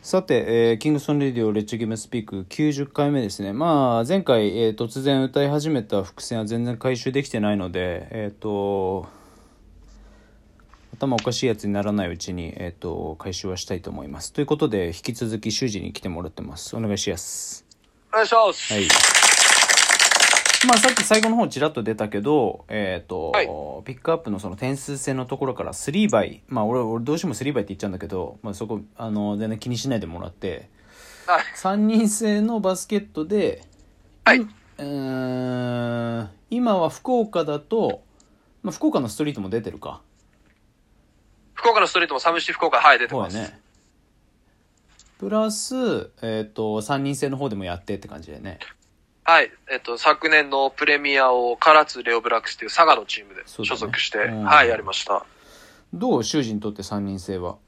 さて、えーキングソン・レディオ・レッチゲームスピーク90回目ですね。まあ、前回、えー突然歌い始めた伏線は全然回収できてないので、えっ、と、頭おかしいやつにならないうちに、えっ、と、回収はしたいと思います。ということで、引き続き修二に来てもらってます。お願いします。お願いします。はい。まあさっき最後の方ちらっと出たけど、えっ、と、はいピックアップのその点数戦のところから3倍、まあ俺、俺どうしても3倍って言っちゃうんだけど、まあそこ、あの、全然気にしないでもらって、はい。3人制のバスケットで、はい。うーん今は福岡だと、まあ、福岡のストリートも出てるか。福岡のストリートもサムシ福岡、はい、出てます。ね。プラス、えっ、と、3人制の方でもやってって感じだよね。はい。えっと、昨年のプレミアを唐津レオブラックスという佐賀のチームで所属して、うんはい、やりました。どう修二にとって3人制は？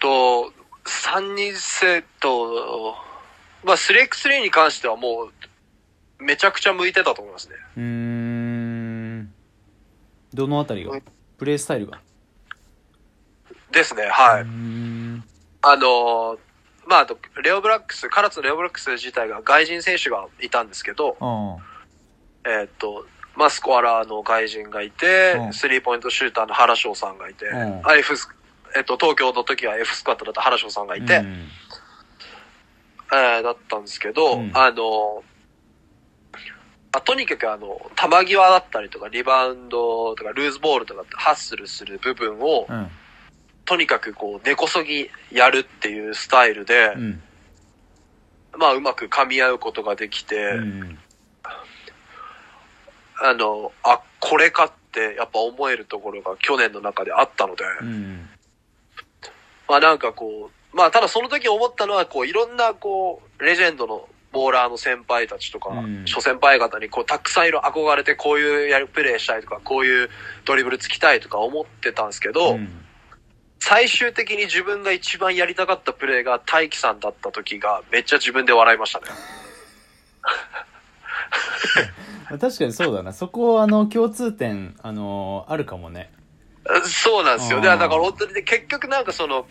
と、3人制と、まあ、3x3 に関してはもう、めちゃくちゃ向いてたと思いますね。うーん。どのあたりが？プレイスタイルが？ですね、はい。うーん。あのーまあ、あと、レオブラックス、唐津のレオブラックス自体が外人選手がいたんですけど、あえーっと、まあ、スコアラーの外人がいてうん、スリーポイントシューターの原翔さんがいて、うんあ F ス、えっと、東京の時は F スクワットだった原翔さんがあ。いて、うんえーだったんですけど、うんあの、あとにかくあの、球際だったりとか、リバウンドとか、ルーズボールとかハッスルする部分を、うん。とにかくこう、根こそぎやるっていうスタイルで、うん。まあ、うまく噛み合うことができて、うん。あの、あ、これかってやっぱ思えるところが去年の中であったので、うん。まあなんかこう、まあただその時思ったのはこういろんなこう、レジェンドのボーラーの先輩たちとか、うん諸先輩方にこうたくさんいろ憧れてこういうやるプレーしたいとか、こういうドリブルつきたいとか思ってたんですけど、うん最終的に自分が一番やりたかったプレーが大輝さんだった時がめっちゃ自分で笑いましたね。ま あ確かにそうだな。そこ、あの、共通点、あの、あるかもね。そうなんですよ。だから本当にね、結局なんかその、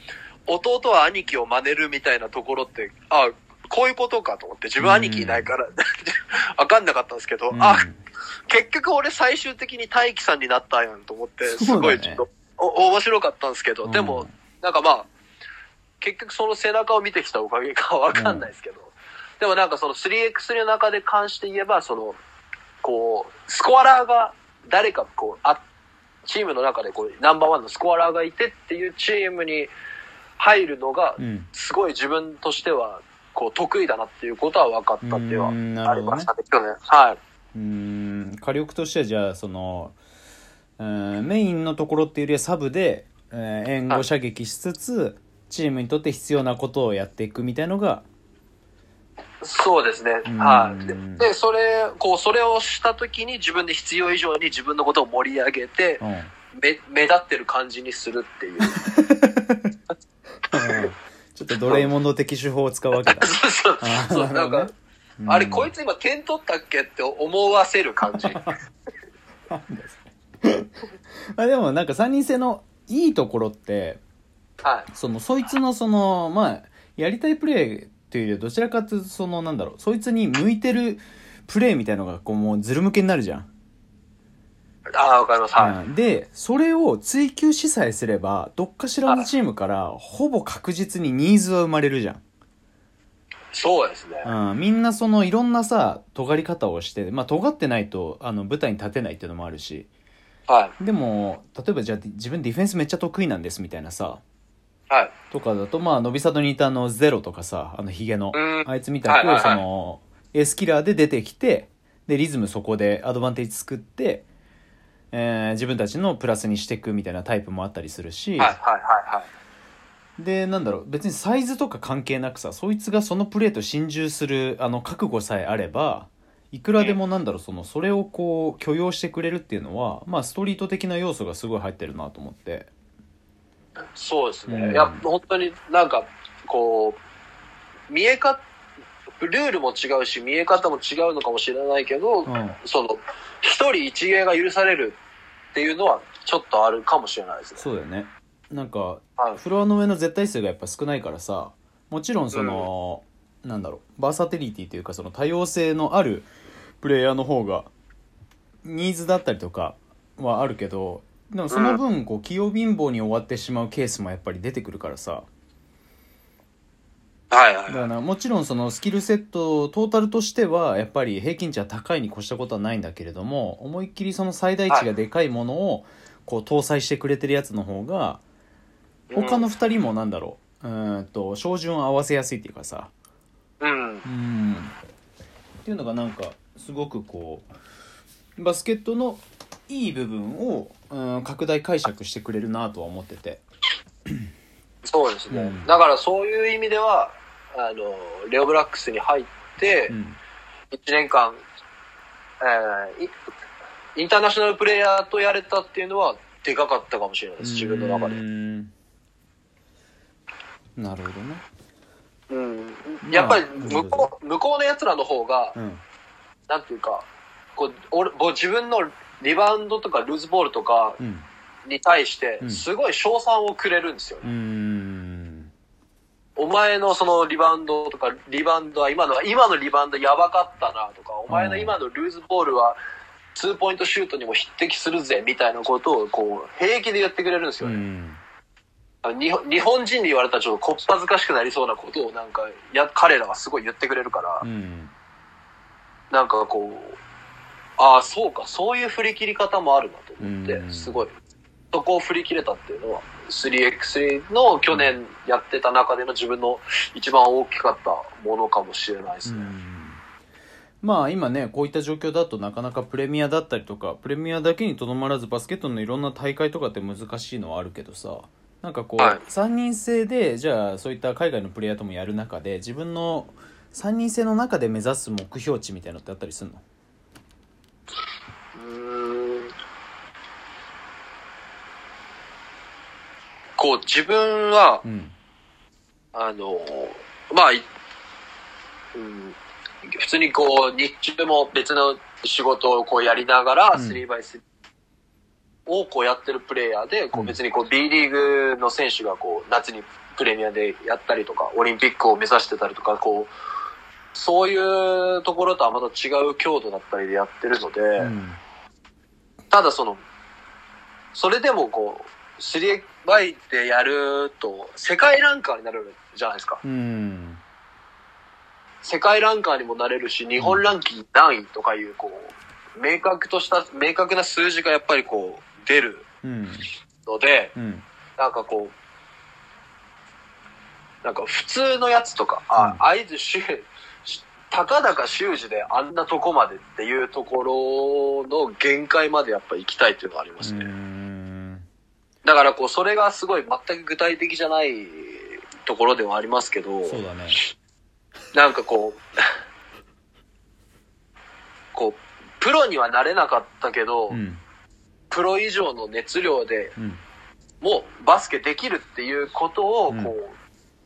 弟は兄貴を真似るみたいなところって、あ、こういうことかと思って、自分兄貴いないから、わかんなかったんですけど、うんあ、結局俺最終的に大輝さんになったやんと思って、すごいちょっと、お面白かったんですけど、でもうん、なんかまあ、結局その背中を見てきたおかげかわかんないですけど、でもなんかその 3x3 の中で関して言えば、その、こう、スコアラーが誰かこう、あ、チームの中でこう、ナンバーワンのスコアラーがいてっていうチームに入るのがう、ん。すごい自分としては、こう、得意だなっていうことは分かったっていうのはありましたね、去年。はい。うーん火力としてはじゃあその、うんメインのところっていうよりはサブで、えー援護射撃しつつチームにとって必要なことをやっていくみたいのがそうですね。うんはい。で、でそれ、こう、それをした時に自分で必要以上に自分のことを盛り上げて、うん目、目立ってる感じにするっていう。ちょっとドレイモンド的手法を使うわけだ そうそうあそう。なんか、あれ、こいつ今点取ったっけって思わせる感じ。まあでもなんか3人制のいいところってはい。そのそいつのそのまあやりたいプレーっていうよりはどちらかというとそのなんだろうそいつに向いてるプレーみたいのがこうもうずる向けになるじゃんああ、わかります。はい。うんでそれを追求しさえすればどっかしらのチームからほぼ確実にニーズは生まれるじゃん、そうですね。うん、みんなそのいろんなさ尖り方をしてまあ尖ってないとあの舞台に立てないっていうのもあるしはい。でも例えばじゃあ自分ディフェンスめっちゃ得意なんですみたいなさはい。とかだとまあ伸び里にいたあのゼロとかさあのヒゲのうんあいつみたいそのエースキラーで出てきてでリズムそこでアドバンテージ作って、えー自分たちのプラスにしていくみたいなタイプもあったりするし、はい。はい。はい。はい。でなんだろう別にサイズとか関係なくさそいつがそのプレーと心中するあの覚悟さえあればいくらでもなんだろうそのそれをこう許容してくれるっていうのはまあストリート的な要素がすごい入ってるなと思ってそうですね。うんいや、本当になんか、こう、見えか、ルールも違うし、見え方も違うのかもしれないけど、うんその、一人一芸が許されるっていうのは、ちょっとあるかもしれないですね。そうだよねなんかはい。フロアの上の絶対数がやっぱ少ないからさもちろんその、なんだろうバーサテリティというかその多様性のあるプレイヤーの方がニーズだったりとかはあるけどでもその分こう器用貧乏に終わってしまうケースもやっぱり出てくるからさ。はいはいだからもちろんそのスキルセットトータルとしてはやっぱり平均値は高いに越したことはないんだけれども思いっきりその最大値がでかいものをこう搭載してくれてるやつの方が他の2人もなんだろううーんと照準を合わせやすいっていうかさっていうのがなんかすごくこうバスケットのいい部分をうん拡大解釈してくれるなとは思ってて。そうですね。うん。だからそういう意味では、あの、レオブラックスに入ってう、ん。1年間、えーイインターナショナルプレイヤーとやれたっていうのは、でかかったかもしれないです、自分の中で。うん。なるほどねうん。やっぱり、向こう、向こうの奴らの方が、うん。なんていうか、こう、俺、自分のリバウンドとかルーズボールとかうん。に対してう、ん。すごい賞賛をくれるんですよ。うーん。お前のそのリバウンドとか、リバウンドは今の、今のリバウンドやばかったなとか、お前の今のルーズボールは、ツーポイントシュートにも匹敵するぜ、みたいなことを、こう、平気で言ってくれるんですうよね。ん。あの日本日本人に言われたらちょっとこっぱずかしくなりそうなことをなんか、や、彼らがすごい言ってくれるから。う、ん。なんかこう、ああ、そうか、そういう振り切り方もあるなと思ってう、ん。すごい、そこを振り切れたっていうのは、3x3 の去年やってた中での自分の一番大きかったものかもしれないですね。まあ今ねこういった状況だとなかなかプレミアだったりとかプレミアだけにとどまらずバスケットのいろんな大会とかって難しいのはあるけどさなんかこう、はい。3人制でじゃあそういった海外のプレイヤーともやる中で自分の3人制の中で目指す目標値みたいなのってあったりするの？うこう、自分はう、ん。あの、まあ、いうん、普通にこう、日中も別の仕事をこうやりながら、うん。3x3 をこうやってるプレイヤーで、こううん。別にこう B リーグの選手がこう夏にプレミアでやったりとか、オリンピックを目指してたりとか、こう、そういうところとはまた違う強度だったりでやってるので、うん。ただその、それでもこう、3x でやると、世界ランカーになるじゃないですか。うん。世界ランカーにもなれるし、日本ランキング何位とかいう、こう、明確とした、明確な数字がやっぱりこう、出るうんので、うんなんかこう、なんか普通のやつとか、あ、うん。合図修、たかだか修士であんなとこまでっていうところの限界までやっぱ行きたいっていうのがありますね。うん。だからこう、それがすごい全く具体的じゃないところではありますけど、そうだね。なんかこう、こう、プロにはなれなかったけど、うんプロ以上の熱量でうん。もうバスケできるっていうことをこう、うん。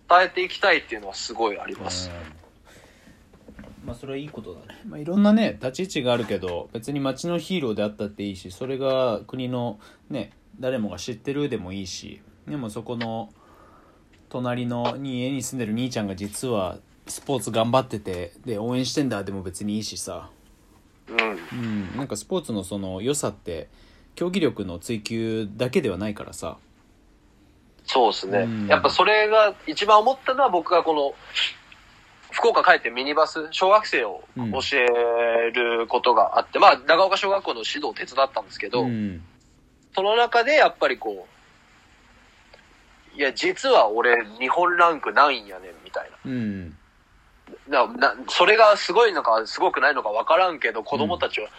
伝えていきたいっていうのはすごいあります。まあそれはいいことだね、まあ、いろんなね立ち位置があるけど別に街のヒーローであったっていいしそれが国のね誰もが知ってるでもいいしでもそこの隣のに家に住んでる兄ちゃんが実はスポーツ頑張っててで応援してんだでも別にいいしさ。うん。うん。なんかスポーツのその良さって競技力の追求だけではないからさ。そうですね、うん。やっぱそれが一番思ったのは僕がこの、福岡帰ってミニバス、小学生を教えることがあって、まあ長岡小学校の指導を手伝ったんですけど、うん。その中でやっぱりこう、いや、実は俺日本ランク何位やねんみたいうん。な。な、な、それがすごいのかすごくないのかわからんけど、子供たちは、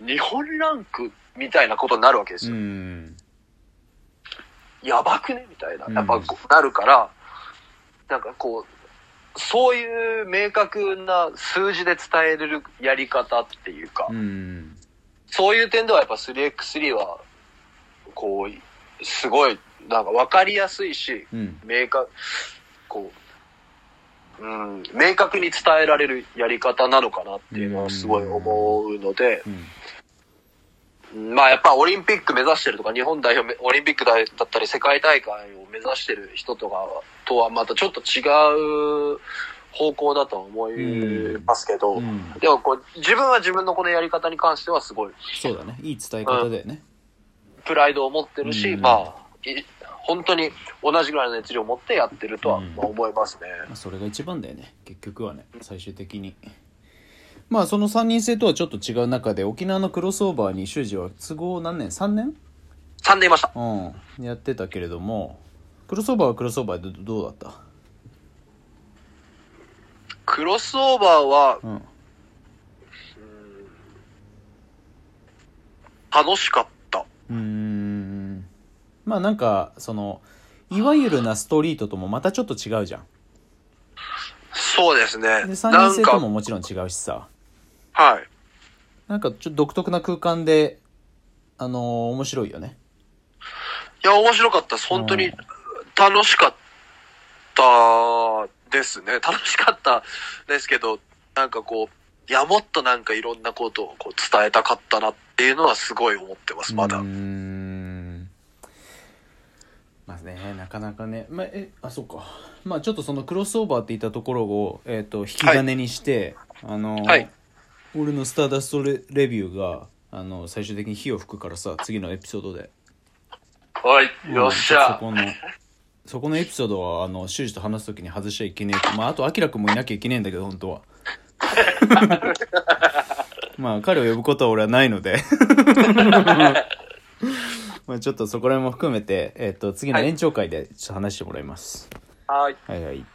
え、日本ランクみたいなことになるわけですうよ。ん。やばくね？みたいな。うん。やっぱこうなるから、なんかこう、そういう明確な数字で伝えれるやり方っていうか、うん。そういう点ではやっぱ 3x3 は、こう、すごい、なんか分かりやすいし、うん。明確、こう、うん、明確に伝えられるやり方なのかなっていうのはすごい思うので、うんまあやっぱオリンピック目指してるとか、日本代表め、オリンピックだったり世界大会を目指してる人とかとはまたちょっと違う方向だと思いますけど、うん。でもこう、自分は自分のこのやり方に関してはすごいそうだね。いい伝え方だよね、プライドを持ってるし、うん。まあ、い本当に同じぐらいの熱量を持ってやってるとは思いますね。まあ、それが一番だよね。結局はね最終的にまあその3人制とはちょっと違う中で沖縄のクロスオーバーに修二は都合何年？3年？3年いました。うん。やってたけれどもクロスオーバーはクロスオーバーでどどうだった？クロスオーバーはうん。楽しかった。うーん。まあなんかそのいわゆるなストリートともまたちょっと違うじゃん。そうですね。で3なんか人制とも、もちろん違うしさはい。なんかちょっと独特な空間であのー面白いよねいや、面白かったです。本当にうん楽しかったですね。楽しかったですけど、なんかこう、いや、もっとなんかいろんなことをこう伝えたかったなっていうのはすごい思ってます、まだうー。んまあねなかなかねまあえあそうかまあちょっとそのクロスオーバーって言ったところを、えー、と引き金にして、あのーはい俺のスターダストレレビューがあの最終的に火を吹くからさ次のエピソードで。はい、よっしゃ。そこのそこのエピソードはあの修二と話す時に外しちゃいけねえと。まああとアキラ君もいなきゃいけねえんだけど本当は。まあ彼を呼ぶことは俺はないので。まあちょっとそこら辺も含めて、えっと次の延長会でちょっと話してもらいます、はい。はいはい